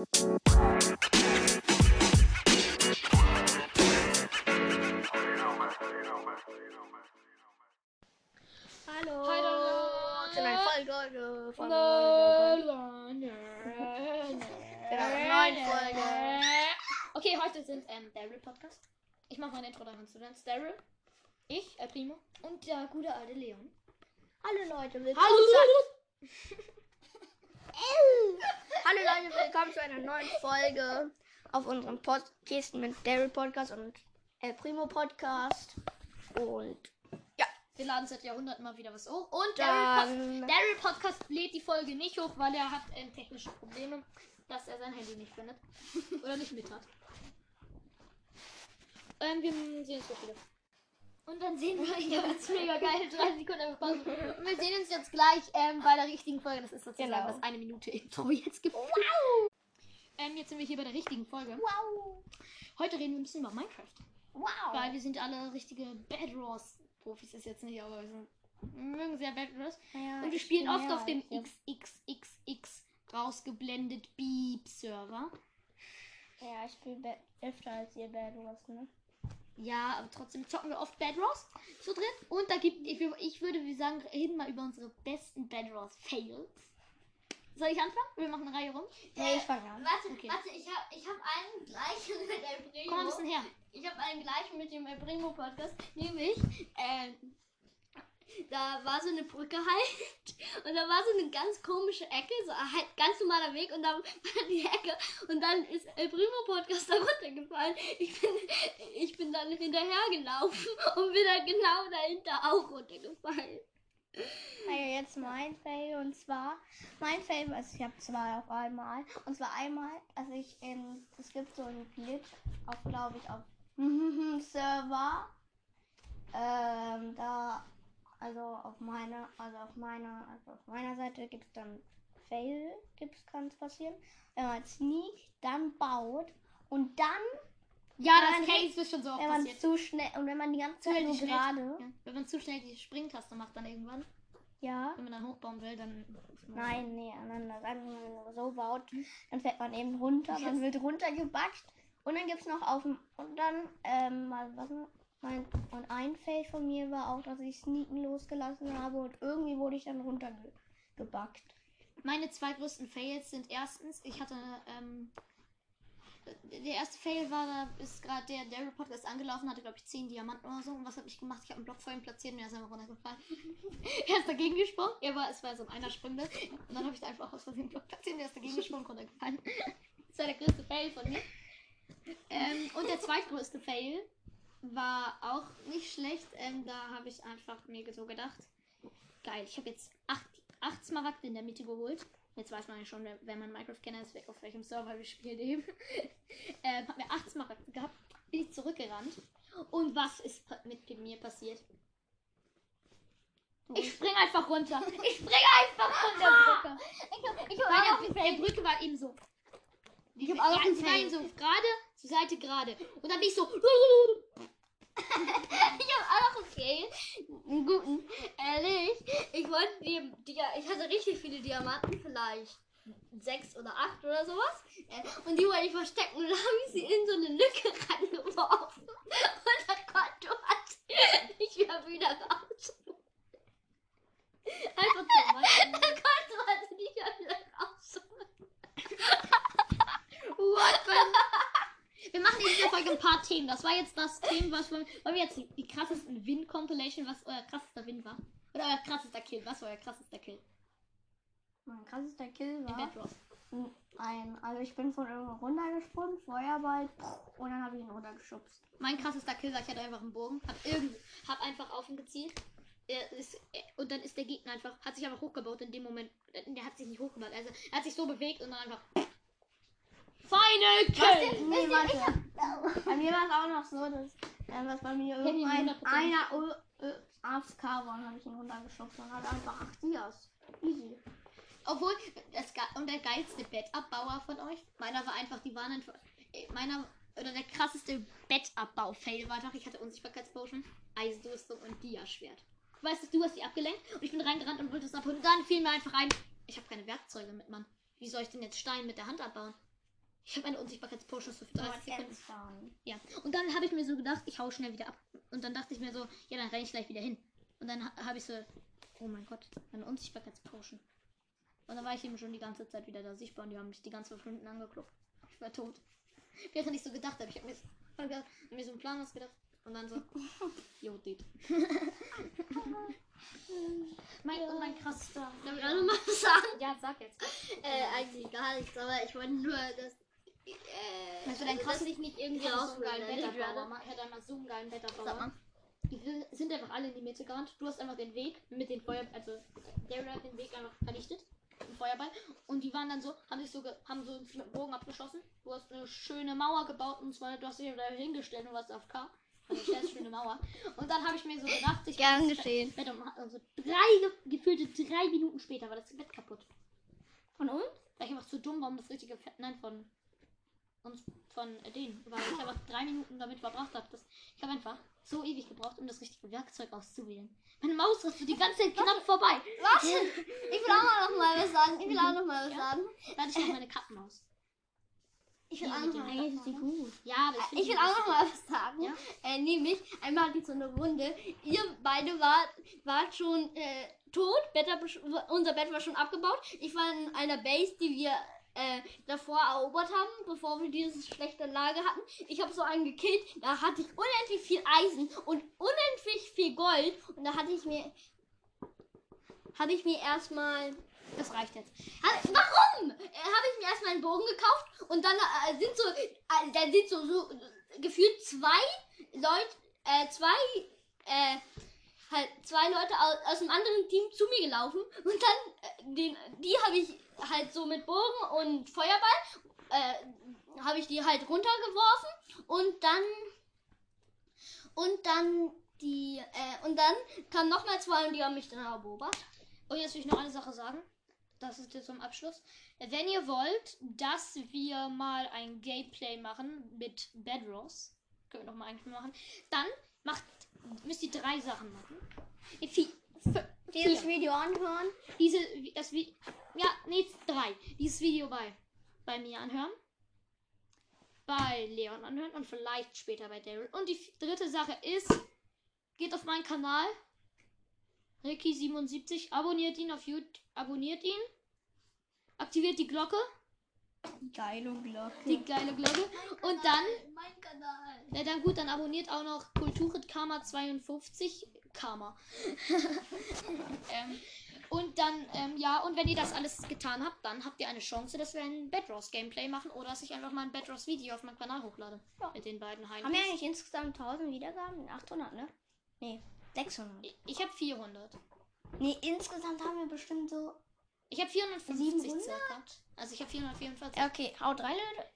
Hallo. Hallo. Zu einer Folge. Folge, Folge. neuen Folge. Okay, heute sind ähm, Daryl Podcast. Ich mache mein Intro, dann kannst du dann. Daryl, ich, El Primo und der gute alte Leon. Hallo Leute, willkommen Hallo! Hallo Leute, willkommen zu einer neuen Folge auf unserem Podcast mit Daryl Podcast und El Primo Podcast. Und Wir laden seit Jahrhunderten mal wieder was hoch. Und Daryl, Pod Daryl Podcast lädt die Folge nicht hoch, weil er hat ähm, technische Probleme, dass er sein Handy nicht findet. Oder nicht mit hat. Ähm, wir sehen uns gleich wieder. Und dann sehen wir ihn, das ist mega geil, 30 Sekunden einfach Pause. Und wir sehen uns jetzt gleich ähm, bei der richtigen Folge. Das ist sozusagen Genau. das eine Minute Intro jetzt gibt. Ähm, jetzt sind wir hier bei der richtigen Folge. wow, Heute reden wir ein bisschen über Minecraft. wow. Weil wir sind alle richtige Bad Wars Profis ist jetzt nicht, aber wir sind, wir mögen sehr Bad Wars. Ja, Und wir spielen oft auf dem. XXXX rausgeblendet Beep Server. Ja, ich spiele öfter als ihr Bad Wars, ne? Ja, aber trotzdem zocken wir oft Bad Wars zu dritt. Und da gibt ich, ich würde wie sagen, reden mal über unsere besten Bad Wars Fails. Soll ich anfangen? Wir machen eine Reihe rum. Nee, ich fange an. Warte, Okay. warte, ich habe ich hab einen gleichen mit El Primo. Komm mal ein bisschen her. Ich habe einen gleichen mit dem El Primo Podcast, nämlich, ähm, da war so eine Brücke halt. Und da war so eine ganz komische Ecke, so halt ganz normaler Weg. Und da war die Ecke. Und dann ist El Primo Podcast da runtergefallen. Ich bin, ich bin dann hinterhergelaufen und bin dann genau dahinter auch runtergefallen. Also jetzt mein Fail. Und zwar mein Fail, also ich habe zwei auf einmal und zwar einmal, also ich in es gibt so einen Glitch auf glaube ich auf Server. Ähm, da also auf meiner also auf meiner also auf meiner Seite gibt es dann Fail gibt's kann es passieren wenn man sneakt dann baut und dann Ja, das Case ist schon so oft wenn man passiert. zu schnell und wenn man die ganze Zeit nur gerade Ja. Wenn man zu schnell die Springtaste macht, dann irgendwann, ja wenn man dann hochbauen will, dann. Nein, nee, aneinander. Sagen wir, wenn man so baut, dann fällt man eben runter, man wird runtergebackt und dann gibt's noch auf dem und dann ähm mal was? Mein und ein Fail von mir war auch, dass ich Sneaken losgelassen habe und irgendwie wurde ich dann runtergebackt. Meine zwei größten Fails sind erstens, ich hatte, ähm, der erste Fail war, da ist gerade der Daryl Podcast angelaufen, hatte glaube ich 10 Diamanten oder so. Und was habe ich gemacht? Ich habe einen Block vor ihm platziert und er ist einfach runtergefallen. er ist dagegen gesprungen. Er war, es war so ein einer Sprünge. Und dann habe ich da einfach aus Versehen einen Block platziert und er ist dagegen gesprungen und runtergefallen. das war der größte Fail von mir. Ähm, und der zweitgrößte Fail war auch nicht schlecht. Ähm, da habe ich einfach mir so gedacht, geil, ich habe jetzt acht, acht Smaragde in der Mitte geholt. Jetzt weiß man ja schon, wer- wenn man Minecraft-Kenner ist, auf welchem Server wir spielen eben. ähm, hab mir acht Smaragde gehabt, bin ich zurückgerannt. Und was ist mit mir passiert? Ich spring einfach runter. Ich spring einfach von der Brücke. Ich, ich Weil der, der Brücke war eben so. Ich hab auch ja, war Fail. eben so gerade, zur Seite gerade. Und dann bin ich so. Ich habe auch. Einen guten. Ehrlich. Ich wollte die, die, ich hatte richtig viele Diamanten, vielleicht sechs oder acht oder sowas. Äh, Und die wollte ich verstecken und dann habe ich sie in so eine Lücke reingeworfen. Und das Konto hat nicht mehr wieder raus. Einfach so. Mann. Das Konto hat nicht mehr wieder raus. What the? Wir machen in dieser Folge ein paar Themen. Das war jetzt das Thema, was wollen, wollen wir jetzt die, krassesten Win-Compilation, was euer krassester Win war? Oder euer krassester Kill? Was war euer krassester Kill? Mein krassester Kill war ein, also ich bin von irgendwo runtergesprungen, Feuerball und dann habe ich ihn runtergeschubst. Mein krassester Kill war, ich hatte einfach einen Bogen, hab, irgend, hab einfach auf ihn gezielt. Ist, und dann ist der Gegner einfach, hat sich einfach hochgebaut in dem Moment. Der hat sich nicht hochgebaut, also er hat sich so bewegt und dann einfach. Final Kill! Nee, warte. Bei mir war es auch noch so, dass, äh, dass bei mir irgendein 100% einer äh, AFK war und habe ich ihn runtergeschubst und hat einfach ach Dias. Easy. Obwohl, das, und der geilste Bettabbauer von euch, meiner war einfach, die waren einfach, äh, meiner, oder der krasseste Bettabbau-Fail war einfach, ich hatte Unsichtbarkeitspotion, Eisrüstung und Dia-Schwert. Weißt du, du hast die abgelenkt und ich bin reingerannt und wollte es abholen. Und dann fiel mir einfach ein, ich habe keine Werkzeuge mit, Mann. Wie soll ich denn jetzt Stein mit der Hand abbauen? Ich habe eine Unsichtbarkeitspotion so für 30 Sekunden. Ja. Und dann habe ich mir so gedacht, ich hau schnell wieder ab. Und dann dachte ich mir so, ja, dann renne ich gleich wieder hin. Und dann ha- habe ich so, oh mein Gott, eine Unsichtbarkeitspotion. Und dann war ich eben schon die ganze Zeit wieder da sichtbar und die haben mich die ganze Stunden angeguckt. Ich war tot. Während ich so gedacht habe, ich habe mir, hab mir so einen Plan ausgedacht. Und dann so, jo, dit. mein, und mein krassester. Darf ich auch noch mal was sagen? Ja, sag jetzt. Äh, eigentlich gar nichts, aber ich wollte nur, dass. Äh, Also dass krass- ich nicht irgendwie hatte so einen geilen Wetterbauer. Ich hatte einmal so einen geilen Wetterbauer. Die sind- einfach alle in die Mitte gerannt. Du hast einfach den Weg mit den Feuer, also Daryl hat den Weg einfach vernichtet. Ein Feuerball. Und die waren dann so, haben sich so, haben so dem Bogen abgeschossen. Du hast eine schöne Mauer gebaut und zwar, du hast dich da hingestellt und warst auf K. Also eine schöne Mauer. Und dann habe ich mir so gedacht, ich Gern das geschehen. Bett um, also drei, ge- gefühlte drei Minuten später war das Bett kaputt. Von uns? Weil ich einfach zu dumm war, um das richtige Fett, nein, von uns, von äh, denen, weil ich einfach drei Minuten damit verbracht habe. dass- Ich habe einfach so ewig gebraucht, um das richtige Werkzeug auszuwählen. Meine Maus ist so die ganze Zeit knapp vorbei. Was? Ich will auch noch mal was sagen. Ich will auch noch mal was sagen. Da hatte ich noch meine Kattenmaus. Ich will Die auch noch mal was sagen. gut. Ja, aber Ich will auch noch mal was sagen. Ja? Äh, nämlich, einmal hatte ich so eine Runde. Ihr beide wart, wart schon äh, tot. Bett unser Bett war schon abgebaut. Ich war in einer Base, die wir äh, davor erobert haben, bevor wir diese schlechte Lage hatten. Ich habe so einen gekillt. Da hatte ich unendlich viel Eisen und unendlich viel Gold. Und da hatte ich mir. Hatte ich mir erstmal. Das reicht jetzt. Warum? Äh, Habe ich mir erstmal einen Bogen gekauft und dann äh, sind so, äh, da sind so, so gefühlt zwei Leute, äh, zwei, halt zwei Leute aus, aus einem anderen Team zu mir gelaufen und dann, äh, den, die habe ich halt so mit Bogen und Feuerball, äh, habe ich die halt runtergeworfen und dann, und dann die, äh, und dann kamen nochmal zwei und die haben mich dann erobert. Und jetzt will ich noch eine Sache sagen. Das ist jetzt zum Abschluss. Wenn ihr wollt, dass wir mal ein Gameplay machen mit Bedros, können wir noch mal eigentlich mal machen, dann macht, müsst ihr drei Sachen machen. Dieses. Video anhören. Diese, das Vi- ja, nee, drei. Dieses Video bei, bei mir anhören. Bei Leon anhören und vielleicht später bei Daryl. Und die dritte Sache ist, geht auf meinen Kanal. Ricky77, abonniert ihn auf YouTube, abonniert ihn. Aktiviert die Glocke, Geile Glocke. die geile Glocke. Und dann, Kanal. na dann gut, dann abonniert auch noch Kulturit Karma 52 Karma. ähm, und dann, ähm, ja, und wenn ihr das alles getan habt, dann habt ihr eine Chance, dass wir ein Bedros Gameplay machen oder dass ich einfach mal ein Bedros Video auf meinen Kanal hochlade. Ja. Mit den beiden Heilen. Haben wir eigentlich insgesamt 1000 Wiedergaben? 800, ne? Nee, 600. Ich, ich habe 400. Nee, insgesamt haben wir bestimmt so. Ich habe 450 700? circa. Also ich habe 444. Ja, Okay, haut rein, Leute.